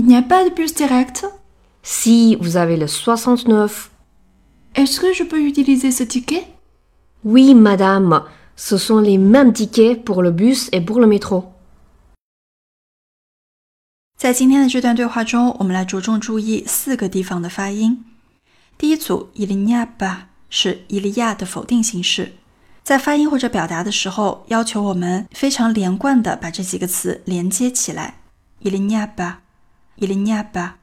n'y a pas de bus direct Si, vous avez le 69. Est-ce que je peux utiliser ce ticket Oui, madame. Ce sont les mêmes tickets pour le bus et pour le métro. 在今天的这段对话中，我们来着重注意四个地方的发音。第一组伊利尼亚巴是伊利亚的否定形式，在发音或者表达的时候，要求我们非常连贯的把这几个词连接起来。伊利尼亚巴， 伊利尼亚巴。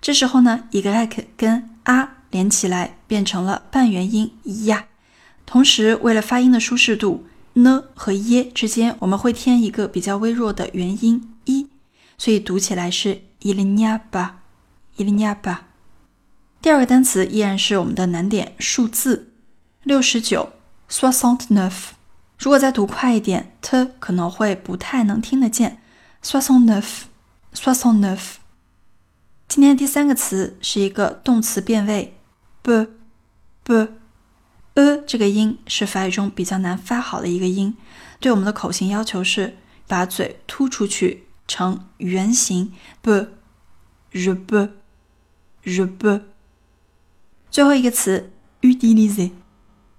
这时候呢，一个 like 跟啊连起来变成了半元音呀。同时，为了发音的舒适度，呢和耶之间我们会添一个比较微弱的元音一。所以读起来是伊利尼亚巴，伊利尼亚巴。第二个单词依然是我们的难点数字六十九，soixante neuf。如果再读快一点，t 可能会不太能听得见，soixante neuf，soixante neuf。今天第三个词是一个动词变位，b，b，e 这个音是法语中比较难发好的一个音，对我们的口型要求是把嘴突出去。成圆形，b je peux je peux。最后一个词 utiliser。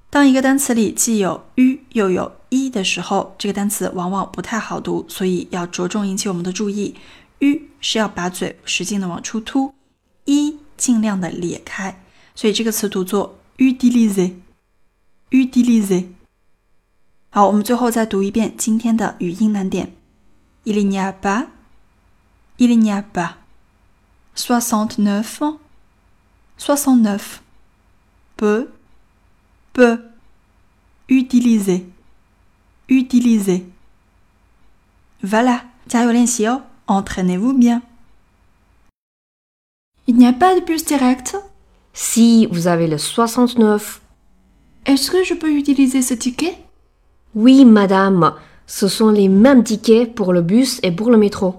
当一个单词里既有 u 又有 e 的时候，这个单词往往不太好读，所以要着重引起我们的注意。U 是要把嘴使劲的往出凸一尽量的咧开，所以这个词读作 utiliser utiliser。好，我们最后再读一遍今天的语音难点。Il n'y a pas, il n'y a pas. Soixante-neuf, soixante-neuf. Peu, peu. Utiliser, utiliser. Voilà, entraînez-vous bien. Il n'y a pas de bus direct Si, vous avez le 69. Est-ce que je peux utiliser ce ticket? Oui, madame. Ce sont les mêmes tickets pour le bus et pour le métro.